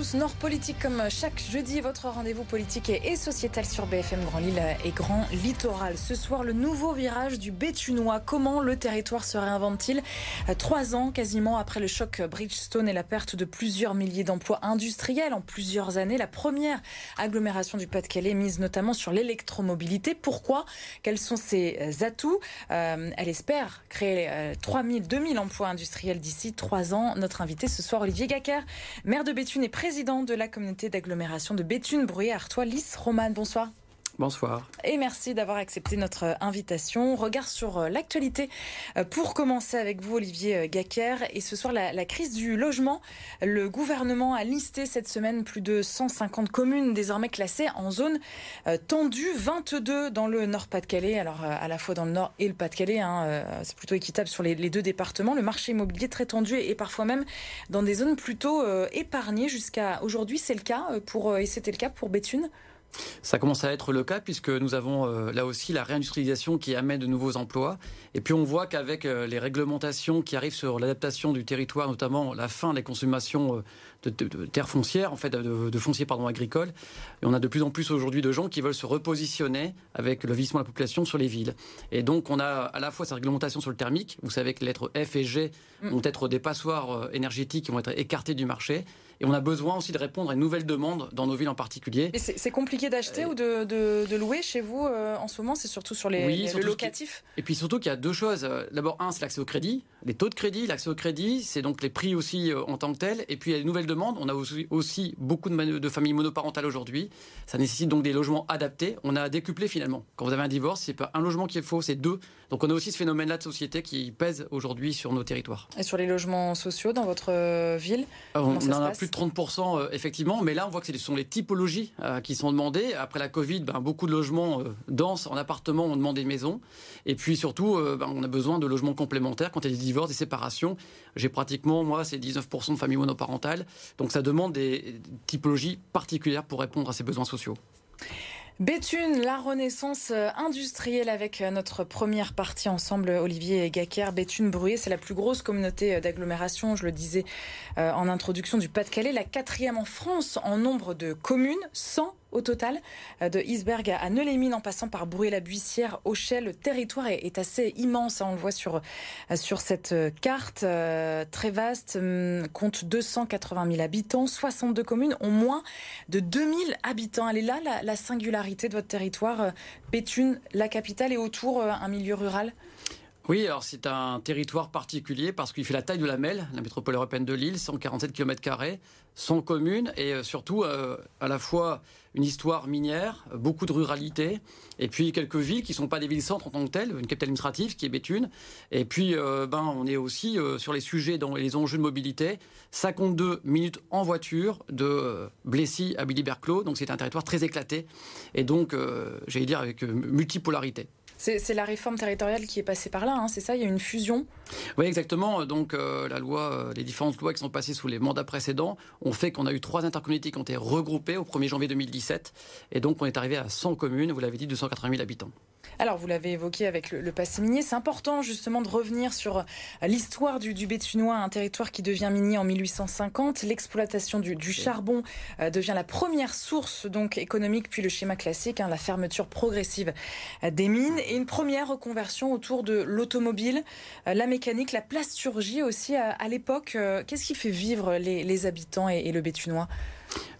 tous. Nord Politique, comme chaque jeudi, votre rendez-vous politique et sociétal sur BFM Grand Lille et Grand Littoral. Ce soir, le nouveau virage du Béthunois. Comment le territoire se réinvente-t-il? Trois ans quasiment après le choc Bridgestone et la perte de plusieurs milliers d'emplois industriels en plusieurs années. La première agglomération du Pas-de-Calais mise notamment sur l'électromobilité. Pourquoi? Quels sont ses atouts? Euh, Elle espère créer 3000, euh, 2000 emplois industriels d'ici trois ans. Notre invité ce soir, Olivier Gacker, maire de Béthune et président de la communauté d'agglomération de Béthune, Bruyère, Artois, Lys, Romane. Bonsoir. Bonsoir. Et merci d'avoir accepté notre invitation. Regard sur euh, l'actualité. Euh, pour commencer avec vous, Olivier euh, Gacker, et ce soir, la, crise du logement. Le gouvernement a listé cette semaine plus de 150 communes désormais classées en zone tendue, 22 dans le Nord-Pas-de-Calais, alors à la fois dans le Nord et le Pas-de-Calais. Hein, c'est plutôt équitable sur les, deux départements. Le marché immobilier très tendu et, parfois même dans des zones plutôt épargnées jusqu'à aujourd'hui. C'est le cas pour, et c'était le cas pour Béthune. Ça commence à être le cas puisque nous avons euh, là aussi la réindustrialisation qui amène de nouveaux emplois. Et puis on voit qu'avec euh, les réglementations qui arrivent sur l'adaptation du territoire, notamment la fin des consommations euh, de, terres foncières, en fait, de, fonciers pardon, agricoles, et on a de plus en plus aujourd'hui de gens qui veulent se repositionner avec le vieillissement de la population sur les villes. Et donc on a à la fois cette réglementation sur le thermique. Vous savez que les lettres F et G mm. vont être des passoires énergétiques qui vont être écartées du marché. Et on a besoin aussi de répondre à une nouvelle demande dans nos villes en particulier. C'est compliqué d'acheter ou de, de, louer chez vous euh, en ce moment? C'est surtout sur les, oui, locatifs Et puis surtout qu'il y a deux choses. D'abord, un, c'est l'accès au crédit, les taux de crédit. L'accès au crédit, c'est donc les prix aussi euh, en tant que tel. Et puis il y a des nouvelles demandes. On a aussi, aussi beaucoup de, de, familles monoparentales aujourd'hui. Ça nécessite donc des logements adaptés. On a décuplé finalement. Quand vous avez un divorce, c'est pas un logement qui est faux, c'est deux. Donc on a aussi ce phénomène-là de société qui pèse aujourd'hui sur nos territoires. Et sur les logements sociaux dans votre euh, ville? On en a plus 30% euh, effectivement, mais là on voit que ce sont les typologies euh, qui sont demandées. Après la Covid, ben, beaucoup de logements denses en appartement ont demandé maison. Et puis surtout, ben, on a besoin de logements complémentaires quand il y a des divorces, des séparations. J'ai pratiquement, moi, c'est 19% de familles monoparentales. Donc ça demande des typologies particulières pour répondre à ces besoins sociaux. Béthune, la renaissance euh, industrielle avec euh, notre première partie ensemble, Olivier Gacker. Béthune Bruy, c'est la plus grosse communauté euh, d'agglomération, je le disais en introduction, du Pas-de-Calais, la quatrième en France en nombre de communes, 100 au total. Euh, de Isberg à Neulémine en passant par Bruy-la-Buissière, Auchel, le territoire est, assez immense. Hein, on le voit sur, euh, sur cette euh, carte très vaste, hum, compte 280 000 habitants. 62 communes ont moins de 2000 habitants. Elle est là la, singularité de votre territoire, Béthune, la capitale et autour un milieu rural? Oui, alors c'est un territoire particulier parce qu'il fait la taille de la MEL, la métropole européenne de Lille, 147 km, 100 communes et euh, surtout euh, à la fois une histoire minière, beaucoup de ruralité, et puis quelques villes qui ne sont pas des villes-centres en tant que telles, une capitale administrative qui est Béthune. Et puis euh, ben, on est aussi sur les sujets dans les enjeux de mobilité, 52 minutes en voiture de Blessy à Billy-Berclos, donc c'est un territoire très éclaté et donc, j'allais dire, avec multipolarité. C'est la réforme territoriale qui est passée par là, hein, c'est ça Il y a une fusion Oui, exactement. Donc, euh, la loi, euh, les différentes lois qui sont passées sous les mandats précédents ont fait qu'on a eu trois intercommunalités qui ont été regroupées au 1er janvier 2017. Et donc, on est arrivé à 100 communes, vous l'avez dit, 280 000 habitants. Alors, vous l'avez évoqué avec le, passé minier, c'est important justement de revenir sur euh, l'histoire du, du Béthunois, un territoire qui devient minier en 1850. L'exploitation du, charbon euh, devient la première source donc économique, puis le schéma classique, hein, la fermeture progressive des mines et une première reconversion autour de l'automobile, la mécanique, la plasturgie aussi à, l'époque. Qu'est-ce qui fait vivre les, habitants et, le Béthunois?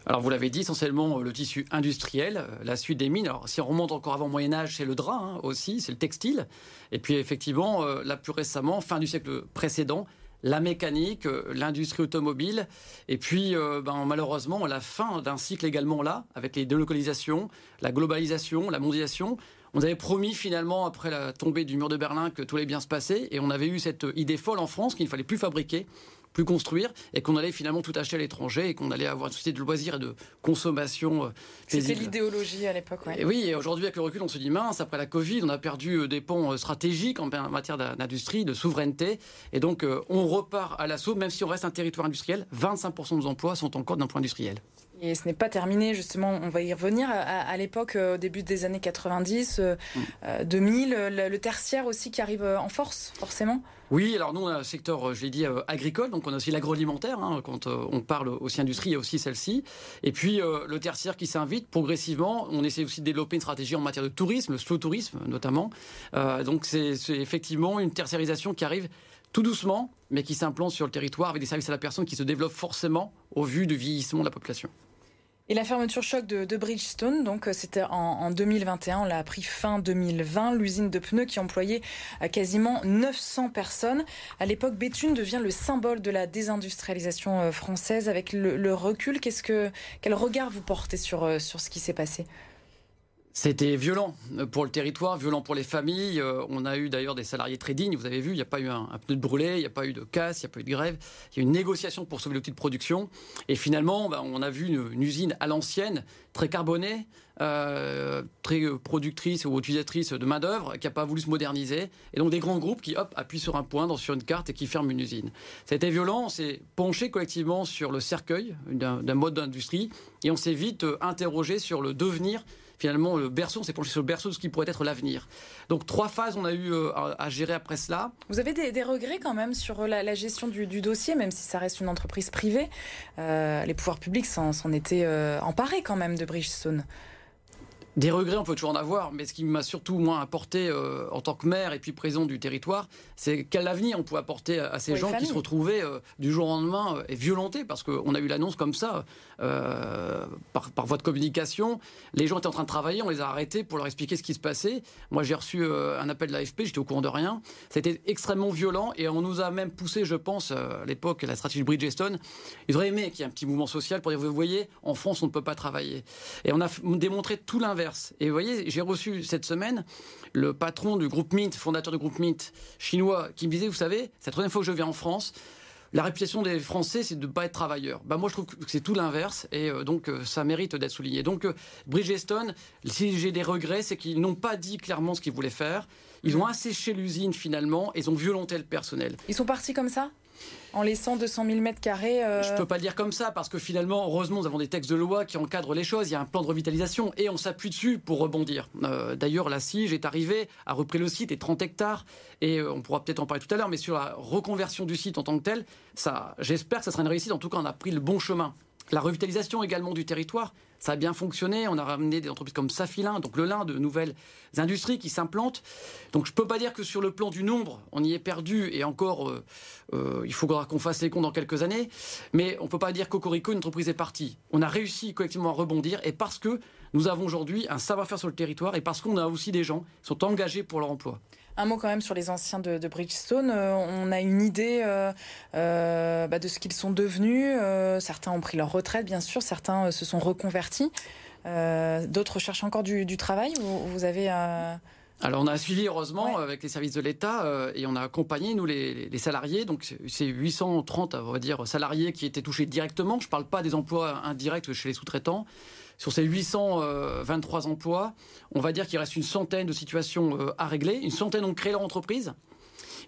Alors vous l'avez dit, essentiellement euh, le tissu industriel, euh, la suite des mines. Alors si on remonte encore avant Moyen Âge, c'est le drap hein, aussi, c'est le textile. Et puis effectivement, euh, là plus récemment, fin du siècle précédent, la mécanique, l'industrie automobile, et puis ben, malheureusement la fin d'un cycle également là, avec les délocalisations, la globalisation, la mondialisation. On avait promis finalement, après la tombée du mur de Berlin, que tout allait bien se passer, et on avait eu cette idée folle en France qu'il ne fallait plus fabriquer, plus construire et qu'on allait finalement tout acheter à l'étranger et qu'on allait avoir une société de loisirs et de consommation. Euh, C'était l'idéologie à l'époque, ouais. oui. Et aujourd'hui, avec le recul, on se dit mince, après la Covid, on a perdu euh, des ponts euh, stratégiques en matière d'industrie, de souveraineté. Et donc, on repart à l'assaut, même si on reste un territoire industriel, 25% de nos emplois sont encore d'un point industriel. Et ce n'est pas terminé, justement, on va y revenir. À, l'époque, au début des années 90, 2000, le, tertiaire aussi qui arrive en force, forcément oui, alors nous, on a un secteur, je l'ai dit, agricole, donc on a aussi l'agroalimentaire. Hein, quand on parle aussi industrie, il y a aussi celle-ci. Et puis le tertiaire qui s'invite progressivement. On essaie aussi de développer une stratégie en matière de tourisme, le slow tourisme notamment. donc c'est effectivement une tertiarisation qui arrive tout doucement, mais qui s'implante sur le territoire avec des services à la personne qui se développent forcément au vu du vieillissement de la population. Et la fermeture choc de, Bridgestone, donc euh, c'était en, 2021, on l'a appris fin 2020, l'usine de pneus qui employait euh, quasiment 900 personnes. À l'époque, Béthune devient le symbole de la désindustrialisation euh, française. Avec le, recul, qu'est-ce que, quel regard vous portez sur, sur ce qui s'est passé? C'était violent pour le territoire, violent pour les familles. Euh, on a eu d'ailleurs des salariés très dignes. Vous avez vu, il n'y a pas eu un, pneu de brûlé, il n'y a pas eu de casse, il n'y a pas eu de grève. Il y a eu une négociation pour sauver l'outil de production. Et finalement, bah, on a vu une, usine à l'ancienne, très carbonée, euh, très productrice ou utilisatrice de main-d'œuvre, qui n'a pas voulu se moderniser. Et donc des grands groupes qui, hop, appuient sur un point sur une carte et qui ferment une usine. Ça a été violent. On s'est penché collectivement sur le cercueil d'un mode d'industrie et on s'est vite euh, interrogé sur le devenir finalement, le berceau, on s'est penché sur le berceau de ce qui pourrait être l'avenir. Donc trois phases on a eu euh, à, gérer après cela. Vous avez des, regrets quand même sur la, gestion du, dossier, même si ça reste une entreprise privée? Euh, les pouvoirs publics s'en étaient euh, emparés quand même de Bridgestone. Des regrets, on peut toujours en avoir, mais ce qui m'a surtout moins apporté euh, en tant que maire et puis président du territoire, c'est quel avenir on pouvait apporter à, ces gens qui se retrouvaient euh, du jour au lendemain euh, et violentés, parce qu'on a eu l'annonce comme ça, par, par, voie de communication. Les gens étaient en train de travailler, on les a arrêtés pour leur expliquer ce qui se passait. Moi, j'ai reçu un appel de l'AFP, j'étais au courant de rien. C'était extrêmement violent et on nous a même poussé, je pense, à l'époque, la stratégie Bridgestone. Ils auraient aimé qu'il y ait un petit mouvement social pour dire, vous voyez, en France, on ne peut pas travailler. Et on a démontré tout l'inverse et vous voyez, j'ai reçu cette semaine le patron du groupe Mint, fondateur du groupe Mint chinois, qui me disait, vous savez, c'est la troisième fois que je viens en France. La réputation des Français, c'est de ne pas être travailleurs. Bah moi, je trouve que c'est tout l'inverse, et euh, donc euh, ça mérite d'être souligné. Donc, euh, Bridgestone, si j'ai des regrets, c'est qu'ils n'ont pas dit clairement ce qu'ils voulaient faire. Ils ont asséché l'usine finalement, et ils ont violenté le personnel. Ils sont partis comme ça? En laissant 200 000 mètres carrés. Euh... Je peux pas le dire comme ça parce que finalement, heureusement, nous avons des textes de loi qui encadrent les choses. Il y a un plan de revitalisation et on s'appuie dessus pour rebondir. Euh, d'ailleurs, la SIGE est arrivée, a repris le site et 30 hectares et euh, on pourra peut-être en parler tout à l'heure, mais sur la reconversion du site en tant que tel, j'espère que ça sera une réussite. En tout cas, on a pris le bon chemin. La revitalisation également du territoire, ça a bien fonctionné. On a ramené des entreprises comme Safilin, donc le lin, de nouvelles industries qui s'implantent. Donc je ne peux pas dire que sur le plan du nombre, on y est perdu et encore, euh, euh, il faudra qu'on fasse les comptes dans quelques années. Mais on ne peut pas dire qu'Ocorico, une entreprise est partie. On a réussi collectivement à rebondir et parce que nous avons aujourd'hui un savoir-faire sur le territoire et parce qu'on a aussi des gens qui sont engagés pour leur emploi. Un mot quand même sur les anciens de, Bridgestone. Euh, on a une idée euh, euh, bah, de ce qu'ils sont devenus. certains ont pris leur retraite, bien sûr. Certains se sont reconvertis. D'autres cherchent encore du, travail. Vous, avez. Alors on a suivi heureusement avec les services de l'État et on a accompagné nous les, salariés. Donc c'est 830 on va dire salariés qui étaient touchés directement. Je ne parle pas des emplois indirects chez les sous-traitants. Sur ces 823 emplois, on va dire qu'il reste une centaine de situations euh, à régler. Une centaine ont créé leur entreprise.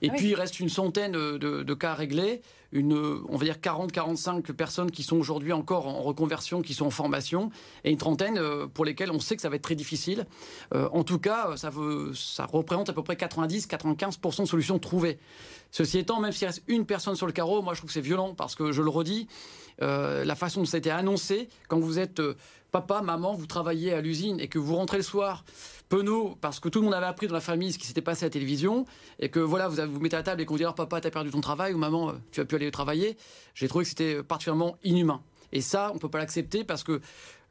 Et ah puis, il reste une centaine de, cas à régler. Une, on va dire 40-45 personnes qui sont aujourd'hui encore en reconversion, qui sont en formation, et une trentaine euh, pour lesquelles on sait que ça va être très difficile. Euh, en tout cas, ça, veut, ça représente à peu près 90-95% de solutions trouvées. Ceci étant, même s'il reste une personne sur le carreau, moi je trouve que c'est violent parce que je le redis, la façon dont ça a été annoncé, quand vous êtes papa, maman, vous travaillez à l'usine et que vous rentrez le soir, penaud, parce que tout le monde avait appris dans la famille ce qui s'était passé à la télévision, et que voilà, vous vous mettez à table et qu'on dit oh, papa, t'as perdu ton travail, ou maman, euh, tu vas plus aller travailler, j'ai trouvé que c'était particulièrement inhumain. Et ça, on ne peut pas l'accepter parce que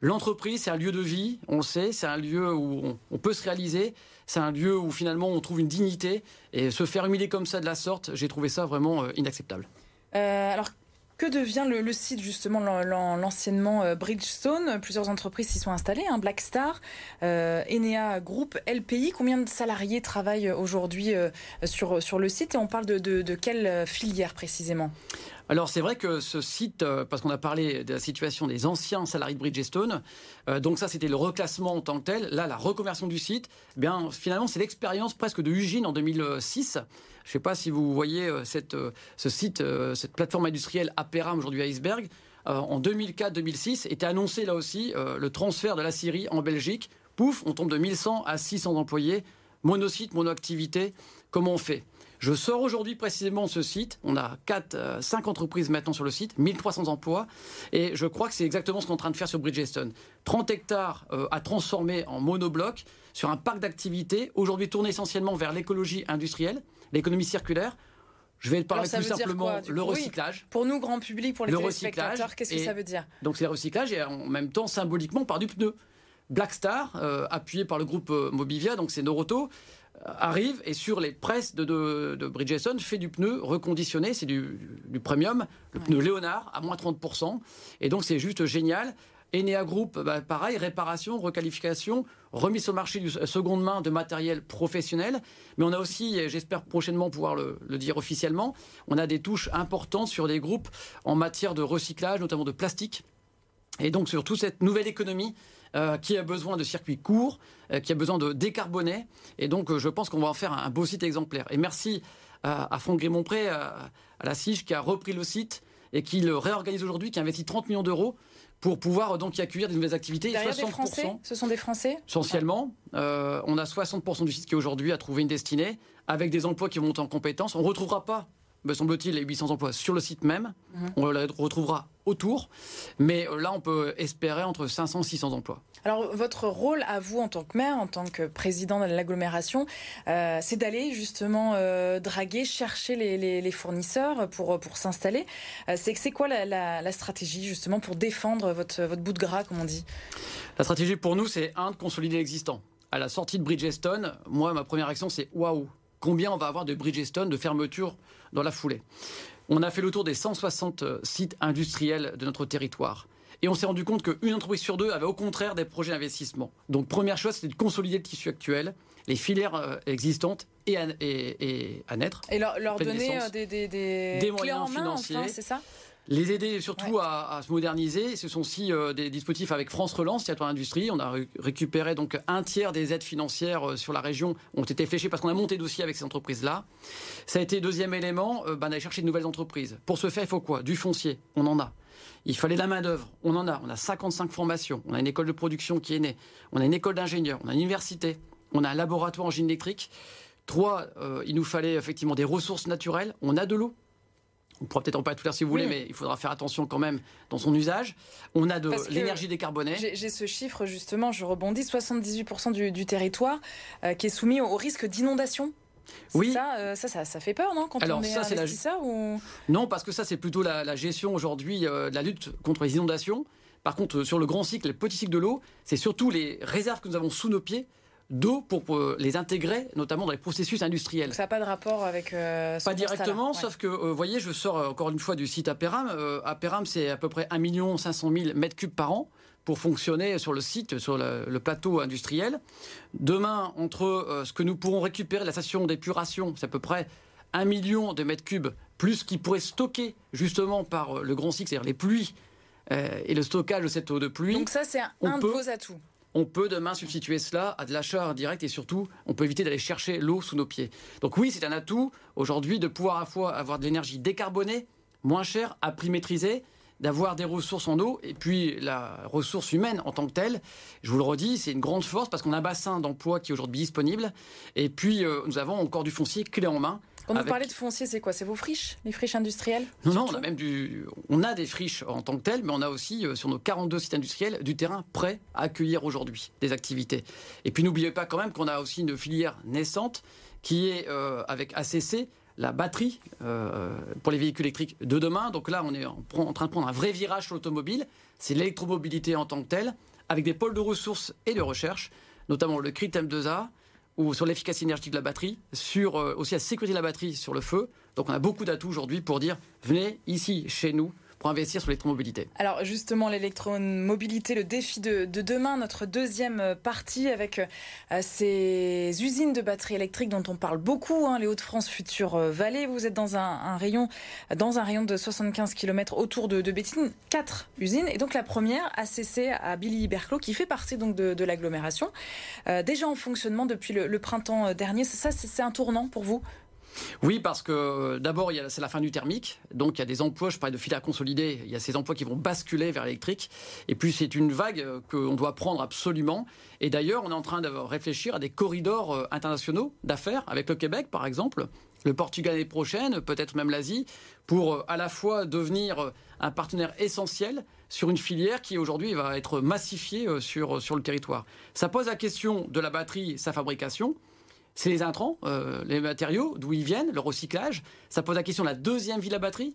l'entreprise, c'est un lieu de vie, on sait, c'est un lieu où on, peut se réaliser, c'est un lieu où finalement on trouve une dignité. Et se faire humilier comme ça de la sorte, j'ai trouvé ça vraiment euh, inacceptable. Euh, alors, que devient le, site justement l'anciennement euh, Bridgestone? Plusieurs entreprises s'y sont installées, hein, Blackstar, euh, Enea Group, LPI. Combien de salariés travaillent aujourd'hui euh, sur, le site? Et on parle de, de quelle filière précisément? Alors c'est vrai que ce site, euh, parce qu'on a parlé de la situation des anciens salariés de Bridgestone, euh, donc ça c'était le reclassement en tant que tel. Là, la reconversion du site, eh bien finalement c'est l'expérience presque de Ugine en 2006. Je ne sais pas si vous voyez euh, ce site, cette plateforme industrielle Aperam aujourd'hui Iceberg. en 2004-2006, était annoncé là aussi le transfert de la Syrie en Belgique. Pouf, on tombe de 1100 à 600 employés, monosite, monoactivité. Comment on fait? Je sors aujourd'hui précisément ce site. On a 4, 5 entreprises maintenant sur le site, 1300 emplois. Et je crois que c'est exactement ce qu'on est en train de faire sur Bridgestone. 30 hectares à transformer en monobloc sur un parc d'activités, aujourd'hui tourné essentiellement vers l'écologie industrielle, l'économie circulaire. Je vais parler plus simplement le recyclage. Pour nous, grand public, pour les téléspectateurs, qu'est-ce que ça veut dire? Donc c'est le recyclage et en même temps symboliquement par du pneu. Blackstar, euh, appuyé par le groupe euh, Mobivia, donc c'est Noroto, euh, arrive et sur les presses de, de, Bridgestone fait du pneu reconditionné, c'est du, premium, le pneu Léonard à moins 30%. Et donc c'est juste génial. Enea Group, bah, pareil, réparation, requalification, remise au marché du seconde main de matériel professionnel. Mais on a aussi, j'espère prochainement pouvoir le, dire officiellement, on a des touches importantes sur des groupes en matière de recyclage, notamment de plastique. Et donc sur toute cette nouvelle économie euh, qui a besoin de circuits courts, euh, qui a besoin de décarboner. Et donc euh, je pense qu'on va en faire un, beau site exemplaire. Et merci à, Franck Grémonpré, à, à la SIGE, qui a repris le site et qui le réorganise aujourd'hui, qui investit 30 millions d'euros pour pouvoir donc y accueillir des nouvelles activités. Derrière 60%, des Français? Ce sont des Français? Essentiellement. Euh, on a 60% du site qui aujourd'hui a trouvé une destinée, avec des emplois qui vont monter en compétences. On ne retrouvera pas me semble-t-il, les 800 emplois sur le site même. Mhm. On les retrouvera autour. Mais euh, là, on peut espérer entre 500 et 600 emplois. Alors, votre rôle à vous en tant que maire, en tant que président de l'agglomération, euh, c'est d'aller justement euh, draguer, chercher les, fournisseurs pour, pour s'installer. c'est quoi la, stratégie justement pour défendre votre, votre bout de gras, comme on dit? La stratégie pour nous, c'est un, de consolider l'existant. À la sortie de Bridgestone, moi, ma première action, c'est waouh, combien on va avoir de Bridgestone, de fermeture dans la foulée? On a fait le tour des 160 euh, sites industriels de notre territoire. Et on s'est rendu compte qu'une entreprise sur deux avait au contraire des projets d'investissement. Donc première chose, c'est de consolider le tissu actuel, les filières euh, existantes et à, et, à naître. Et leur, donner euh, des, des, des, moyens financiers. c'est ça? Les aider surtout à, se moderniser. Ce sont aussi euh, des dispositifs avec France Relance, Territoire Industrie. On a récupéré donc un tiers des aides financières euh, sur la région ont été fléchées parce qu'on a monté dossier avec ces entreprises-là. Ça a été deuxième élément, euh, ben, d'aller chercher de nouvelles entreprises. Pour ce faire, il faut quoi? Du foncier. On en a. Il fallait la main-d'œuvre. On en a. On a 55 formations. On a une école de production qui est née. On a une école d'ingénieurs. On a une université. On a un laboratoire en génie électrique. Trois, il nous fallait effectivement des ressources naturelles. On a de l'eau. On pourra peut-être en pas tout faire si vous voulez, mais il faudra faire attention quand même dans son usage. On a de l'énergie décarbonée. J'ai ce chiffre justement, je rebondis, 78% du, territoire euh, qui est soumis au risque d'inondation. Oui. Euh, ça, ça, ça, fait peur, non Quand on est ça, investisseur ou... Non, parce que ça, c'est plutôt la, gestion aujourd'hui euh, de la lutte contre les inondations. Par contre, sur le grand cycle, le petit cycle de l'eau, c'est surtout les réserves que nous avons sous nos pieds d'eau pour, les intégrer, notamment dans les processus industriels. ça n'a pas de rapport avec. Euh, pas directement, sauf que, vous voyez, je sors euh, encore une fois du site Aperam. Euh, Aperam, c'est à peu près 1 500 000 mètres cubes par an pour fonctionner sur le site, sur le, plateau industriel. Demain, entre ce que nous pourrons récupérer de la station d'épuration, c'est à peu près 1 million de mètres cubes, plus qui pourrait stocker justement par le grand cycle, c'est-à-dire les pluies et le stockage de cette eau de pluie. Donc ça, c'est un, de vos atouts on peut demain substituer cela à de l'achat direct et surtout, on peut éviter d'aller chercher l'eau sous nos pieds. Donc oui, c'est un atout aujourd'hui de pouvoir à la fois avoir de l'énergie décarbonée, moins chère, à prix maîtrisé, d'avoir des ressources en eau et puis la ressource humaine en tant que telle. Je vous le redis, c'est une grande force parce qu'on a un bassin d'emploi qui est aujourd'hui disponible et puis euh, nous avons encore du foncier clé en main quand vous parlez de foncier, c'est quoi? C'est vos friches Les friches industrielles? Non, non, on a même du. On a des friches en tant que telles, mais on a aussi, euh, sur nos 42 sites industriels, du terrain prêt à accueillir aujourd'hui des activités. Et puis n'oubliez pas quand même qu'on a aussi une filière naissante qui est euh, avec ACC, la batterie euh, pour les véhicules électriques de demain. Donc là, on est en, en train de prendre un vrai virage sur l'automobile. C'est l'électromobilité en tant que telle, avec des pôles de ressources et de recherche, notamment le CRIT M2A, ou sur l'efficacité énergétique de la batterie, sur euh, aussi la sécurité de la batterie sur le feu. Donc on a beaucoup d'atouts aujourd'hui pour dire venez ici chez nous pour investir sur l'électromobilité Alors justement, l'électromobilité, le défi de, demain, notre deuxième euh, partie avec euh, ces usines de batteries électriques dont on parle beaucoup, hein, les Hauts-de-France Future euh, Vallée. Vous êtes dans un, rayon, dans un rayon de 75 km autour de, de Béthine, quatre usines. Et donc la première, ACC à Billy-Berclos, qui fait partie donc de, l'agglomération, déjà en fonctionnement depuis le, le printemps dernier. Ça, c'est un tournant pour vous? Oui, parce que euh, d'abord, c'est la fin du thermique. Donc, il y a des emplois, je parlais de filière consolidée, il y a ces emplois qui vont basculer vers l'électrique. Et puis, c'est une vague euh, qu'on doit prendre absolument. Et d'ailleurs, on est en train de réfléchir à des corridors euh, internationaux d'affaires avec le Québec, par exemple, le Portugal l'année prochaine, peut-être même l'Asie, pour à la fois devenir un partenaire essentiel sur une filière qui aujourd'hui va être massifiée sur, sur le territoire. Ça pose la question de la batterie, sa fabrication c'est les intrants, euh, les matériaux, d'où ils viennent, le recyclage. Ça pose la question de la deuxième vie de la batterie,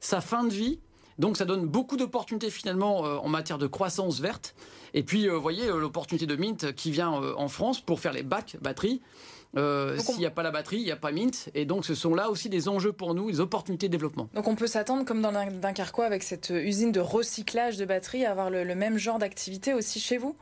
sa fin de vie. Donc ça donne beaucoup d'opportunités finalement euh, en matière de croissance verte. Et puis, euh, vous voyez, l'opportunité de Mint qui vient en France pour faire les bacs batteries. S'il n'y a pas la batterie, il n'y a pas Mint. Et donc, ce sont là aussi des enjeux pour nous, des opportunités de développement. Donc, on peut s'attendre, comme dans Dunkerque, avec cette usine de recyclage de batteries, à avoir le même genre d'activité aussi chez vous?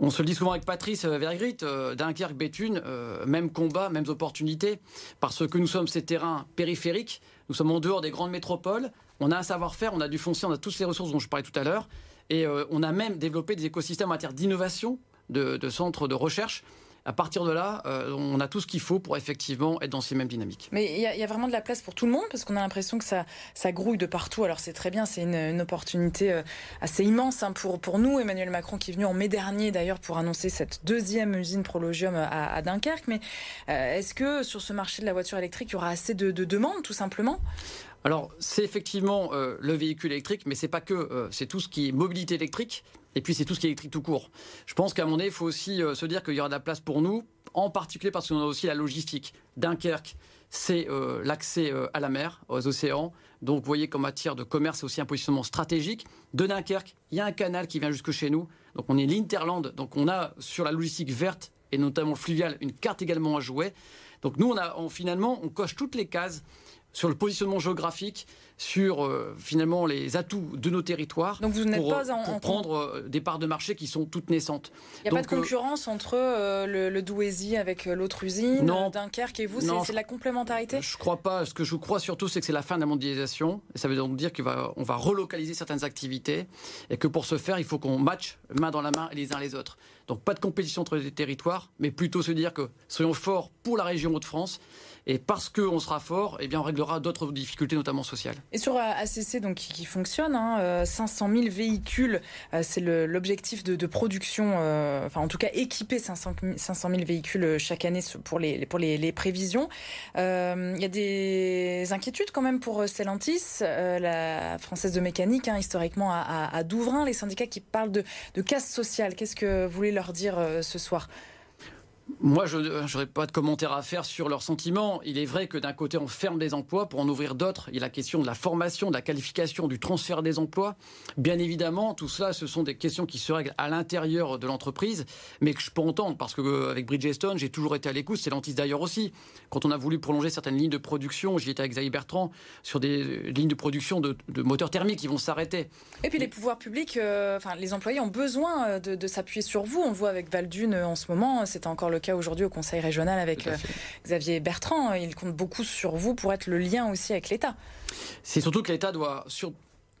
On se le dit souvent avec Patrice Vergrit, euh, Dunkerque, Béthune, euh, même combat, mêmes opportunités, parce que nous sommes ces terrains périphériques, nous sommes en dehors des grandes métropoles, on a un savoir-faire, on a du foncier, on a toutes les ressources dont je parlais tout à l'heure, et euh, on a même développé des écosystèmes en matière d'innovation, de centres de recherche à partir de là, euh, on a tout ce qu'il faut pour effectivement être dans ces mêmes dynamiques. Mais il y, a vraiment de la place pour tout le monde parce qu'on a l'impression que ça, ça grouille de partout. Alors c'est très bien, c'est une, opportunité euh, assez immense hein, pour, pour nous. Emmanuel Macron qui est venu en mai dernier d'ailleurs pour annoncer cette deuxième usine Prologium à, Dunkerque. Mais euh, est-ce que sur ce marché de la voiture électrique, il y aura assez de, de demandes tout simplement? Alors, c'est effectivement le véhicule électrique, mais c'est pas que, c'est tout ce qui est mobilité électrique, et puis c'est tout ce qui est électrique tout court. Je pense qu'à un moment donné, il faut aussi euh, se dire qu'il y aura de la place pour nous, en particulier parce qu'on a aussi la logistique. Dunkerque, c'est euh, l'accès euh, à la mer, aux océans. Donc vous voyez qu'en matière de commerce, c'est aussi un positionnement stratégique. De Dunkerque, il y a un canal qui vient jusque chez nous. Donc on est l'Interland. Donc on a sur la logistique verte et notamment fluviale une carte également à jouer. Donc nous, on a, finalement, on coche toutes les cases sur le positionnement géographique, sur euh, finalement les atouts de nos territoires Donc vous pour, pas en, prendre euh, des parts de marché qui sont toutes naissantes. Il n'y a pas de euh, concurrence entre le, le Douaisis avec l'autre usine, non, Dunkerque et vous C'est la complémentarité? Je ne crois pas. Ce que je crois surtout, c'est que c'est la fin de la mondialisation. Et ça veut donc dire qu'on va, on va relocaliser certaines activités et que pour ce faire, il faut qu'on matche main dans la main les uns les autres. Donc pas de compétition entre les territoires, mais plutôt se dire que soyons forts pour la région Hauts-de-France et parce qu'on sera fort, eh bien, on réglera d'autres difficultés, notamment sociales. Et sur ACC, donc, qui, fonctionne, hein, 500 000 véhicules, euh, c'est l'objectif de, production, euh, enfin en tout cas équiper 500, 500 000 véhicules chaque année pour les, pour les, prévisions. Euh, il y a des inquiétudes quand même pour Stellantis, la française de mécanique, hein, historiquement à, à, Douvrin, les syndicats qui parlent de casse sociale. Qu'est-ce que vous voulez leur dire ce soir? Moi, je n'aurais pas de commentaire à faire sur leurs sentiments. Il est vrai que d'un côté, on ferme des emplois pour en ouvrir d'autres. Il y a la question de la formation, de la qualification, du transfert des emplois. Bien évidemment, tout cela, ce sont des questions qui se règlent à l'intérieur de l'entreprise, mais que je peux entendre parce qu'avec Bridgestone, j'ai toujours été à l'écoute. C'est l'antis d'ailleurs aussi. Quand on a voulu prolonger certaines lignes de production, j'y étais avec Xavier Bertrand sur des lignes de production de, moteurs thermiques qui vont s'arrêter. Et puis les pouvoirs publics, euh, enfin les employés ont besoin euh, de, s'appuyer sur vous. On le voit avec Valdune euh, en ce moment. C'était encore le cas aujourd'hui au Conseil régional avec euh, Xavier Bertrand. Il compte beaucoup sur vous pour être le lien aussi avec l'État. C'est surtout que l'État doit sur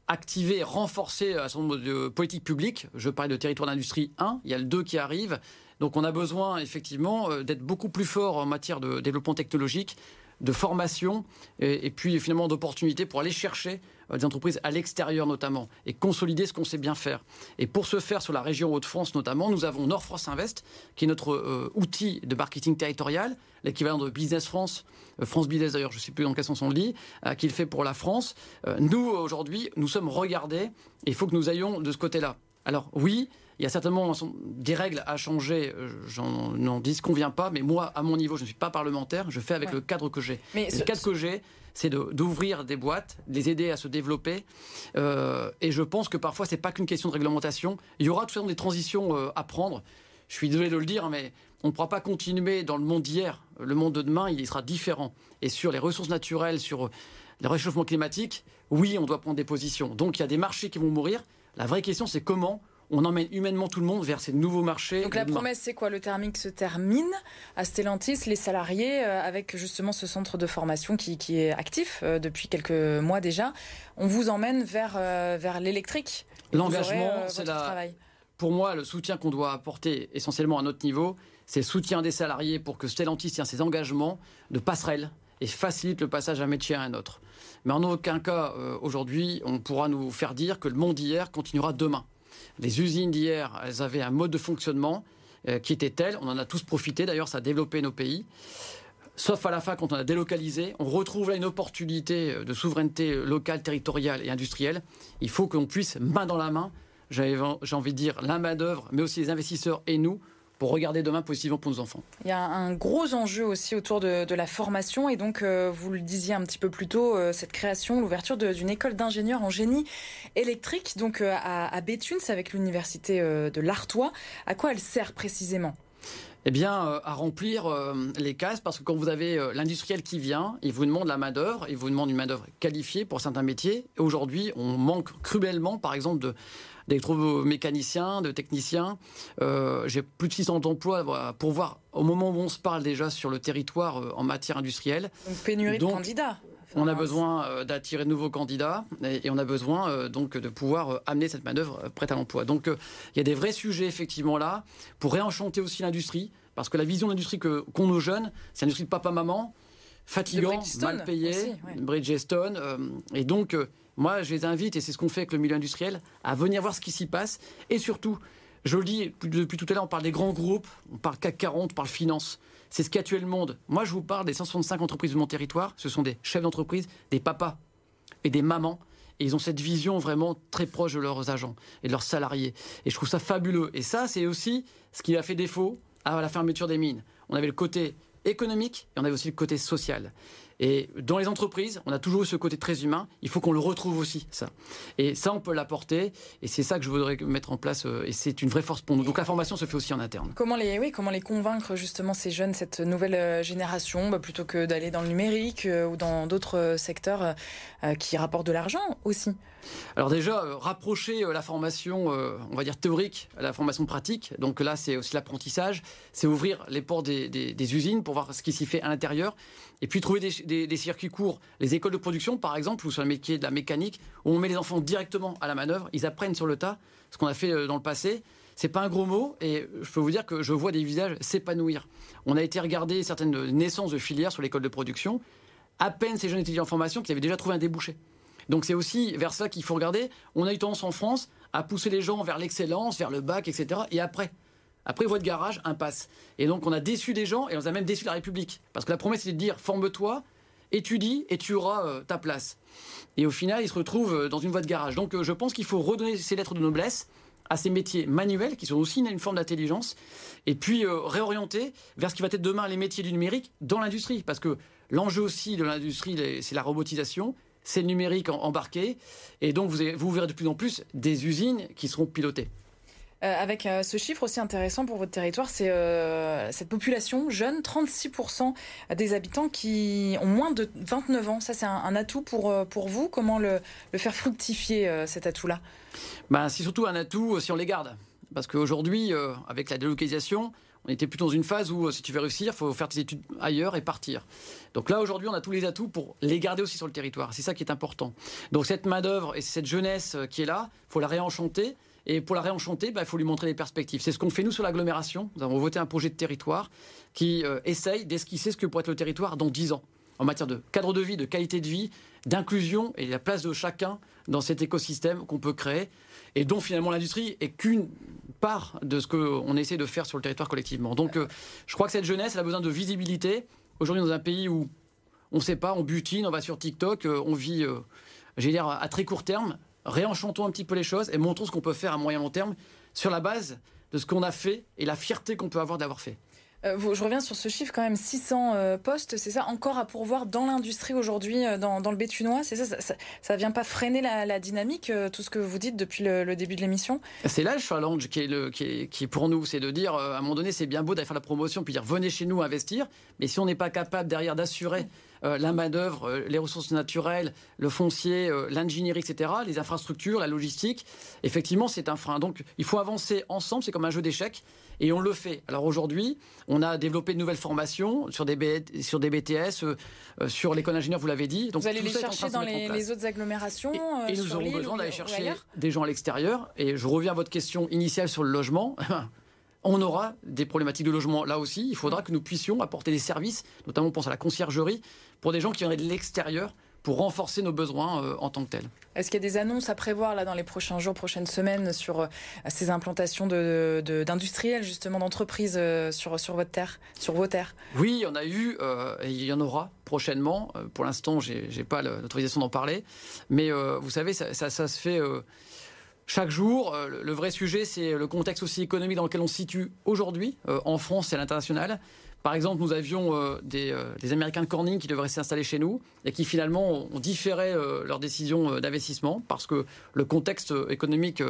activer, renforcer un certain nombre de politiques publiques. Je parle de territoire d'industrie 1, il y a le 2 qui arrive. Donc on a besoin effectivement euh, d'être beaucoup plus fort en matière de développement technologique, de formation et, puis finalement d'opportunités pour aller chercher euh, des entreprises à l'extérieur notamment et consolider ce qu'on sait bien faire. Et pour ce faire sur la région Hauts-de-France notamment, nous avons Nord France Invest qui est notre euh, outil de marketing territorial, l'équivalent de Business France, euh, France Business d'ailleurs, je ne sais plus dans quel sens on le dit, qu'il fait pour la France. nous aujourd'hui, nous sommes regardés et il faut que nous ayons de ce côté-là. Alors oui, il y a certainement des règles à changer, euh, j'en disconviens pas, mais moi, à mon niveau, je ne suis pas parlementaire, je fais avec le cadre que j'ai. Le cadre que j'ai, c'est d'ouvrir des boîtes, de les aider à se développer. Euh, et je pense que parfois, ce n'est pas qu'une question de réglementation. Il y aura tout des transitions euh, à prendre. Je suis désolé de le dire, mais on ne pourra pas continuer dans le monde d'hier. Le monde de demain, il sera différent. Et sur les ressources naturelles, sur le réchauffement climatique, oui, on doit prendre des positions. Donc il y a des marchés qui vont mourir. La vraie question, c'est comment on emmène humainement tout le monde vers ces nouveaux marchés. Donc la promesse, c'est quoi? Le thermique se termine à Stellantis, les salariés, euh, avec justement ce centre de formation qui, est actif euh, depuis quelques mois déjà. On vous emmène vers, euh, vers l'électrique. L'engagement, c'est la... Pour moi, le soutien qu'on doit apporter essentiellement à notre niveau, c'est le soutien des salariés pour que Stellantis tienne ses engagements de passerelle et facilite le passage d'un métier à un autre. Mais en aucun cas, euh, aujourd'hui, on pourra nous faire dire que le monde d'hier continuera demain. Les usines d'hier, elles avaient un mode de fonctionnement euh, qui était tel, on en a tous profité, d'ailleurs ça a développé nos pays. Sauf à la fin, quand on a délocalisé, on retrouve là une opportunité euh, de souveraineté locale, territoriale et industrielle. Il faut qu'on puisse, main dans la main, j'ai envie de dire, la main-d'œuvre, mais aussi les investisseurs et nous, regarder demain positivement pour nos enfants. Il y a un gros enjeu aussi autour de, la formation et donc euh, vous le disiez un petit peu plus tôt, euh, cette création, l'ouverture d'une école d'ingénieurs en génie électrique donc euh, à, à Béthune, avec l'université de l'Artois. À quoi elle sert précisément? Eh bien, à remplir les cases, parce que quand vous avez l'industriel qui vient, il vous demande la main-d'œuvre, il vous demande une main-d'œuvre qualifiée pour certains métiers. Aujourd'hui, on manque cruellement, par exemple, de, mécaniciens, de techniciens. Euh, j'ai plus de 600 emplois pour voir au moment où on se parle déjà sur le territoire euh, en matière industrielle. Donc pénurie de candidats. On a besoin euh, d'attirer de nouveaux candidats et, on a besoin donc de pouvoir amener cette manœuvre prête à l'emploi. Donc il y a des vrais sujets effectivement là pour réenchanter aussi l'industrie parce que la vision de l'industrie qu'ont nos jeunes, c'est l'industrie de papa-maman, fatigant, mal payé, Bridgestone. et donc moi, je les invite, et c'est ce qu'on fait avec le milieu industriel, à venir voir ce qui s'y passe. Et surtout, je le dis depuis tout à l'heure, on parle des grands groupes, on parle CAC 40, on parle finance. C'est ce qui a tué le monde. Moi, je vous parle des 165 entreprises de mon territoire. Ce sont des chefs d'entreprise, des papas et des mamans. Et ils ont cette vision vraiment très proche de leurs agents et de leurs salariés. Et je trouve ça fabuleux. Et ça, c'est aussi ce qui a fait défaut à la fermeture des mines. On avait le côté économique et on avait aussi le côté social. Et dans les entreprises, on a toujours ce côté très humain. Il faut qu'on le retrouve aussi, ça. Et ça, on peut l'apporter. Et c'est ça que je voudrais mettre en place. Euh, et c'est une vraie force pour nous. Donc la formation se fait aussi en interne. Comment les, oui, comment les convaincre justement ces jeunes, cette nouvelle euh, génération, bah, plutôt que d'aller dans le numérique euh, ou dans d'autres secteurs qui rapportent de l'argent aussi alors déjà, rapprocher la formation, on va dire théorique, à la formation pratique. Donc là, c'est aussi l'apprentissage. C'est ouvrir les portes des, des usines pour voir ce qui s'y fait à l'intérieur et puis trouver des, circuits courts. Les écoles de production, par exemple, ou sur le métier de la mécanique, où on met les enfants directement à la manœuvre, ils apprennent sur le tas, ce qu'on a fait euh, dans le passé. C'est pas un gros mot, et je peux vous dire que je vois des visages s'épanouir. On a été regarder certaines naissances de filières sur l'école de production. À peine ces jeunes étudiants en formation qui avaient déjà trouvé un débouché. Donc c'est aussi vers ça qu'il faut regarder. On a eu tendance en France à pousser les gens vers l'excellence, vers le bac, etc. Et après, après, voie de garage, impasse. Et donc, on a déçu des gens et on a même déçu la République. Parce que la promesse, c'était de dire forme-toi, étudie et tu auras euh, ta place. Et au final, ils se retrouvent euh, dans une voie de garage. Donc, euh, je pense qu'il faut redonner ces lettres de noblesse à ces métiers manuels qui sont aussi une, forme d'intelligence et puis réorienter vers ce qui va être demain les métiers du numérique dans l'industrie. Parce que l'enjeu aussi de l'industrie, c'est la robotisation, c'est le numérique embarqué. Et donc, vous, vous verrez de plus en plus des usines qui seront pilotées. Euh, avec euh, ce chiffre aussi intéressant pour votre territoire, c'est euh, cette population jeune, 36% des habitants qui ont moins de 29 ans. Ça, c'est un, atout pour, pour vous. Comment le, faire fructifier, cet atout-là? Ben, C'est surtout un atout si on les garde. Parce qu'aujourd'hui, avec la délocalisation, on était plutôt dans une phase où, si tu veux réussir, il faut faire tes études ailleurs et partir. Donc là, aujourd'hui, on a tous les atouts pour les garder aussi sur le territoire. C'est ça qui est important. Donc cette main-d'œuvre et cette jeunesse qui est là, il faut la réenchanter. Et pour la réenchanter, bah, il faut lui montrer des perspectives. C'est ce qu'on fait nous sur l'agglomération. Nous avons voté un projet de territoire qui euh, essaye d'esquisser ce que pourrait être le territoire dans 10 ans en matière de cadre de vie, de qualité de vie, d'inclusion et la place de chacun dans cet écosystème qu'on peut créer et dont finalement l'industrie est qu'une part de ce qu'on essaie de faire sur le territoire collectivement. Donc euh, je crois que cette jeunesse a besoin de visibilité. Aujourd'hui dans un pays où on ne sait pas, on butine, on va sur TikTok, euh, on vit, j'ai dire, à très court terme réenchantons un petit peu les choses et montrons ce qu'on peut faire à moyen long terme sur la base de ce qu'on a fait et la fierté qu'on peut avoir d'avoir fait. Euh, je reviens sur ce chiffre quand même, 600 euh, postes, c'est ça encore à pourvoir dans l'industrie aujourd'hui, euh, dans, le bétunois C'est ça, ça, ne vient pas freiner la, dynamique, tout ce que vous dites depuis le, début de l'émission? C'est là le challenge qui est, pour nous, c'est de dire, à un moment donné, c'est bien beau d'aller faire la promotion, puis dire venez chez nous investir, mais si on n'est pas capable derrière d'assurer la main-d'œuvre, les ressources naturelles, le foncier, l'ingénierie, etc., les infrastructures, la logistique, effectivement, c'est un frein. Donc, il faut avancer ensemble, c'est comme un jeu d'échecs. Et on le fait. Alors aujourd'hui, on a développé de nouvelles formations sur des, sur des BTS, euh, euh, sur l'école d'ingénieur, vous l'avez dit. Donc, vous allez les chercher dans les, autres agglomérations Et, et euh, nous aurons besoin d'aller chercher des gens à l'extérieur. Et je reviens à votre question initiale sur le logement. on aura des problématiques de logement là aussi. Il faudra que nous puissions apporter des services, notamment on pense à la conciergerie, pour des gens qui viendraient de l'extérieur pour renforcer nos besoins euh, en tant que tels. Est-ce qu'il y a des annonces à prévoir là dans les prochains jours, prochaines semaines sur euh, ces implantations d'industriels, de, justement d'entreprises euh, sur, sur votre terre, sur vos terres? Oui, il y en a eu et il y en aura prochainement. pour l'instant, je n'ai pas l'autorisation d'en parler. Mais vous savez, ça, ça, se fait chaque jour. Le vrai sujet, c'est le contexte aussi économique dans lequel on se situe aujourd'hui, en France et à l'international. Par exemple, nous avions euh, euh, des, Américains de Corning qui devraient s'installer chez nous et qui finalement ont différé euh, leur décision d'investissement parce que le contexte économique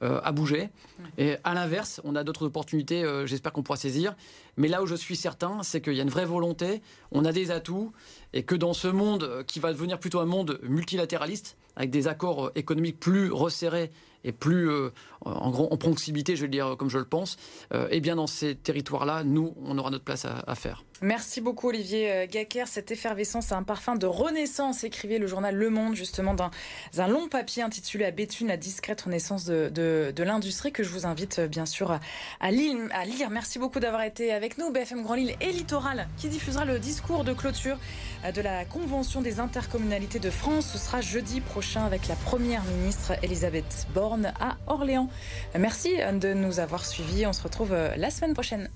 a bougé. Et à l'inverse, on a d'autres opportunités, j'espère qu'on pourra saisir. Mais là où je suis certain, c'est qu'il y a une vraie volonté, on a des atouts et que dans ce monde qui va devenir plutôt un monde multilatéraliste, avec des accords économiques plus resserrés et plus euh, en, en, proximité, je vais le dire comme je le pense, et euh, eh bien dans ces territoires-là, nous, on aura notre place à faire. Merci beaucoup Olivier euh, Gacker. Cette effervescence a un parfum de renaissance, écrivait le journal Le Monde justement dans un long papier intitulé À Béthune, la discrète renaissance de, l'industrie que je vous invite euh, bien sûr à, à, lire, à lire. Merci beaucoup d'avoir été avec nous. BFM Grand Lille et Littoral qui diffusera le discours de clôture euh, de la Convention des intercommunalités de France. Ce sera jeudi prochain avec la première ministre Elisabeth Borne à Orléans. Merci de nous avoir suivis. On se retrouve la semaine prochaine.